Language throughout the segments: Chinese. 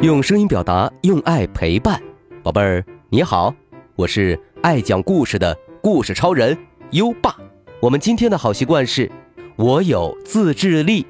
用声音表达，用爱陪伴，宝贝儿你好，我是爱讲故事的故事超人优爸。我们今天的好习惯是，我有自制力。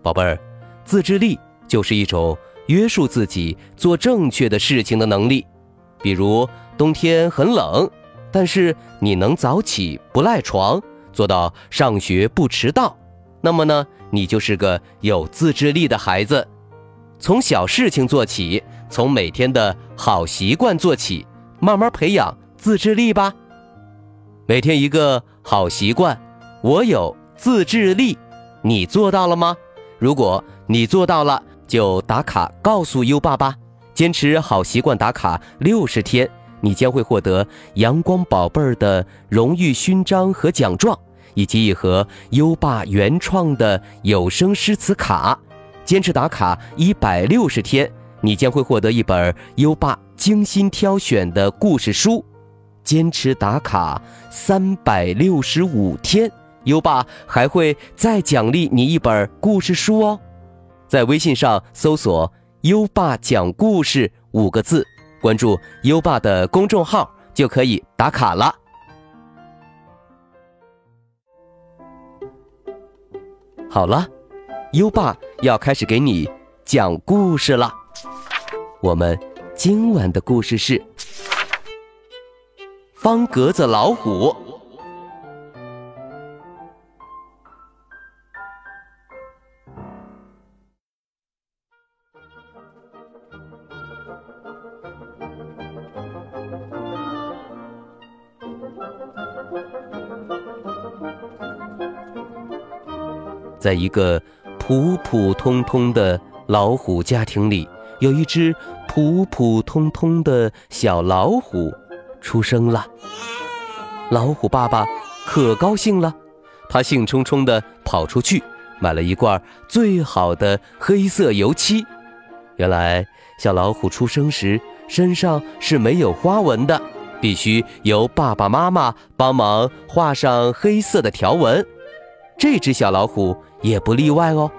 宝贝儿，自制力就是一种约束自己做正确的事情的能力。比如冬天很冷，但是你能早起不赖床，做到上学不迟到。那么呢，你就是个有自制力的孩子。从小事情做起，从每天的好习惯做起，慢慢培养自制力吧。每天一个好习惯，我有自制力，你做到了吗？如果你做到了，就打卡告诉优爸吧。坚持好习惯打卡六十天，你将会获得阳光宝贝儿的荣誉勋章和奖状。以及一盒优爸原创的有声诗词卡，坚持打卡一百六十天，你将会获得一本优爸精心挑选的故事书；坚持打卡三百六十五天，优爸还会再奖励你一本故事书哦。在微信上搜索“优爸讲故事”五个字，关注优爸的公众号就可以打卡了。好了，优爸要开始给你讲故事了。我们今晚的故事是《方格子老虎》。在一个普普通通的老虎家庭里，有一只普普通通的小老虎出生了。老虎爸爸可高兴了，他兴冲冲地跑出去买了一罐最好的黑色油漆。原来，小老虎出生时身上是没有花纹的，必须由爸爸妈妈帮忙画上黑色的条纹。这只小老虎。也不例外哦。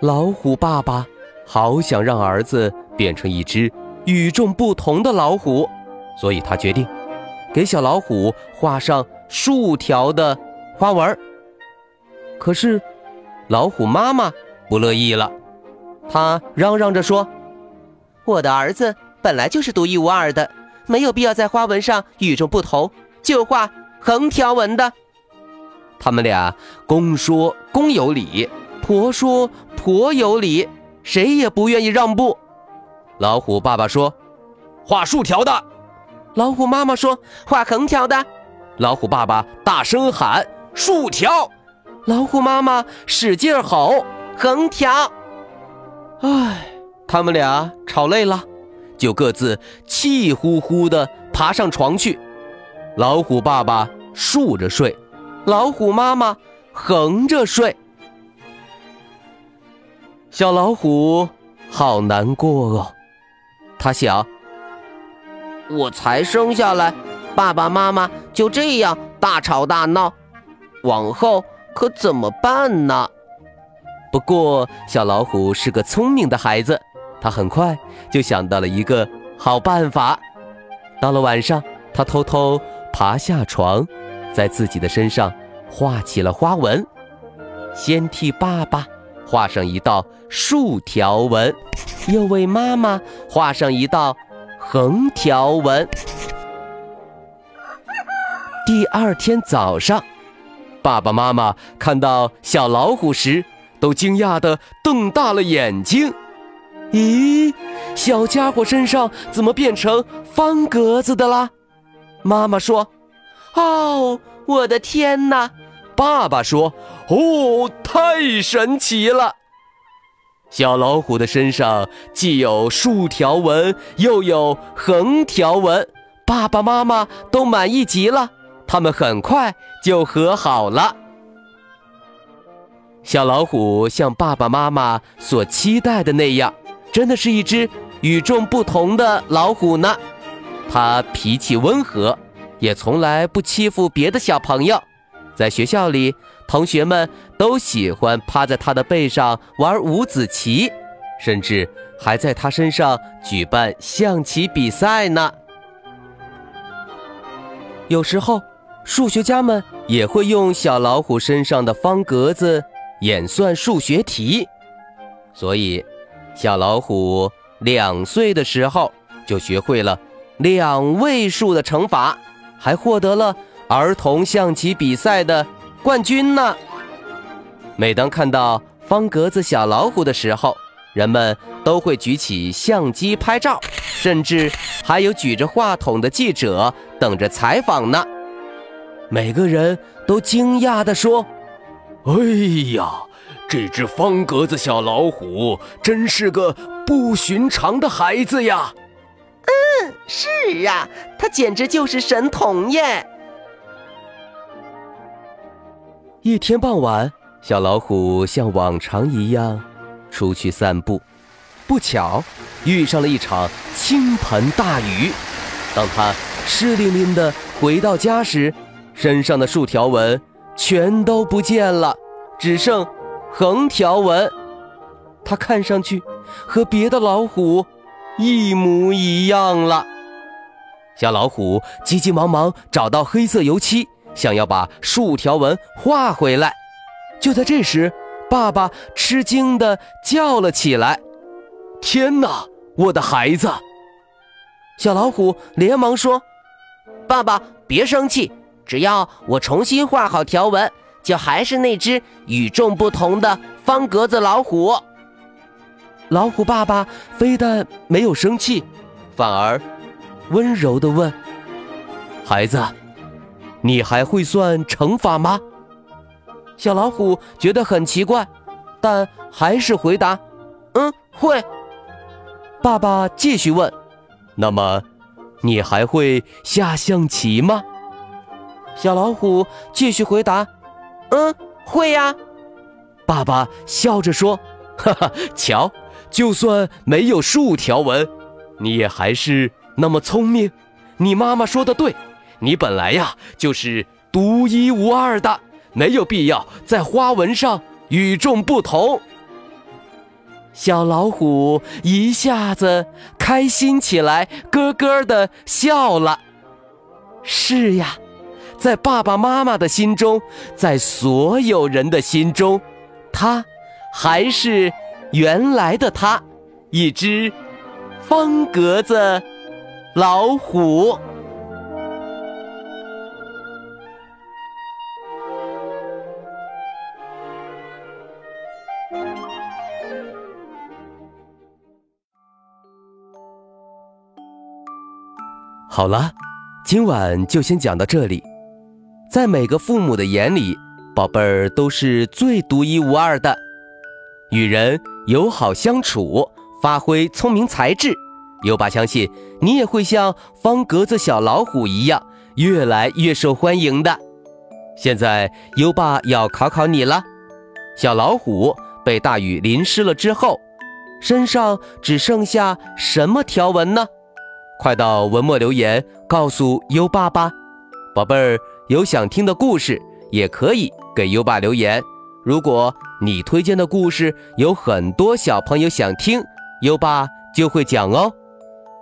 老虎爸爸好想让儿子变成一只与众不同的老虎，所以他决定给小老虎画上竖条的花纹。可是，老虎妈妈不乐意了，她嚷嚷着说：“我的儿子本来就是独一无二的，没有必要在花纹上与众不同，就画横条纹的。”他们俩公说公有理，婆说婆有理，谁也不愿意让步。老虎爸爸说：“画竖条的。”老虎妈妈说：“画横条的。”老虎爸爸大声喊：“竖条！”老虎妈妈使劲吼：“横条！”唉，他们俩吵累了，就各自气呼呼地爬上床去。老虎爸爸竖着睡。老虎妈妈横着睡，小老虎好难过哦。他想：我才生下来，爸爸妈妈就这样大吵大闹，往后可怎么办呢？不过，小老虎是个聪明的孩子，他很快就想到了一个好办法。到了晚上，他偷偷爬下床。在自己的身上画起了花纹，先替爸爸画上一道竖条纹，又为妈妈画上一道横条纹。第二天早上，爸爸妈妈看到小老虎时，都惊讶地瞪大了眼睛。咦，小家伙身上怎么变成方格子的啦？妈妈说。哦，我的天哪！爸爸说：“哦，太神奇了！小老虎的身上既有竖条纹，又有横条纹，爸爸妈妈都满意极了。他们很快就和好了。小老虎像爸爸妈妈所期待的那样，真的是一只与众不同的老虎呢。它脾气温和。”也从来不欺负别的小朋友，在学校里，同学们都喜欢趴在他的背上玩五子棋，甚至还在他身上举办象棋比赛呢。有时候，数学家们也会用小老虎身上的方格子演算数学题，所以，小老虎两岁的时候就学会了两位数的乘法，还获得了儿童象棋比赛的冠军呢。每当看到方格子小老虎的时候，人们都会举起相机拍照，甚至还有举着话筒的记者。等着采访呢，每个人都惊讶地说：“哎呀，这只方格子小老虎真是个不寻常的孩子呀！”“，是啊，他简直就是神童耶！”一天傍晚，小老虎像往常一样出去散步，不巧遇上了一场倾盆大雨。当他湿淋淋的回到家时，身上的竖条纹全都不见了，只剩横条纹。他看上去和别的老虎一模一样了。小老虎急急忙忙找到黑色油漆，想要把竖条纹画回来。就在这时，爸爸吃惊地叫了起来：“天哪，我的孩子！”小老虎连忙说：“爸爸，别生气，只要我重新画好条纹，就还是那只与众不同的方格子老虎。”老虎爸爸非但没有生气，反而温柔地问：“孩子，你还会算乘法吗？”小老虎觉得很奇怪，但还是回答：“嗯，会。”爸爸继续问。那么，你还会下象棋吗？小老虎继续回答：“嗯，会呀。”爸爸笑着说：“ 哈哈，瞧，就算没有竖条纹，你也还是那么聪明。你妈妈说的对，你本来呀就是独一无二的，没有必要在花纹上与众不同。”小老虎一下子开心起来，咯咯的笑了。是呀，在爸爸妈妈的心中，在所有人的心中，它还是原来的它，一只方格子老虎。好了，今晚就先讲到这里。在每个父母的眼里，宝贝儿都是最独一无二的。与人友好相处，发挥聪明才智，优爸相信你也会像方格子小老虎一样，越来越受欢迎的。现在优爸要考考你了：小老虎被大雨淋湿了之后，身上只剩下什么条纹呢？快到文末留言告诉优爸吧，宝贝儿有想听的故事也可以给优爸留言。如果你推荐的故事有很多小朋友想听，优爸就会讲哦。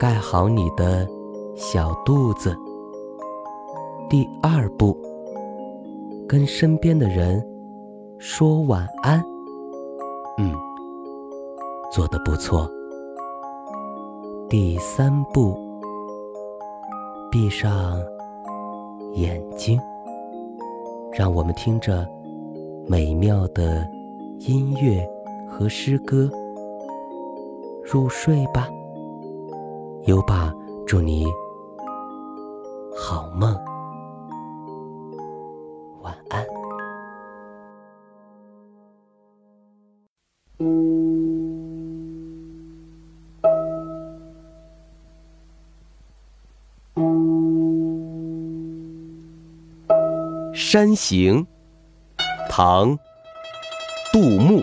盖好你的小肚子。第二步，跟身边的人说晚安。嗯，做的不错。第三步。闭上眼睛，让我们听着美妙的音乐和诗歌入睡吧。优爸祝你好梦。晚安。山行唐杜牧。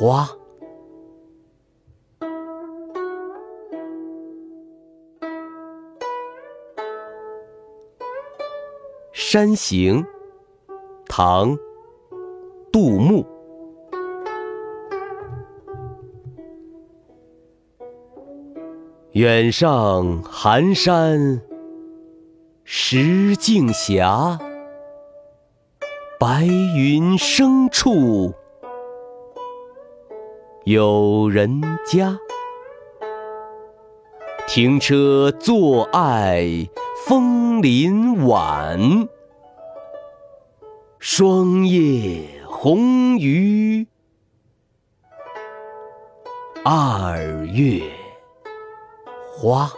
花，山行，唐，杜牧。远上寒山石径斜，白云生处。有人家，停车坐爱枫林晚，霜叶红于二月花。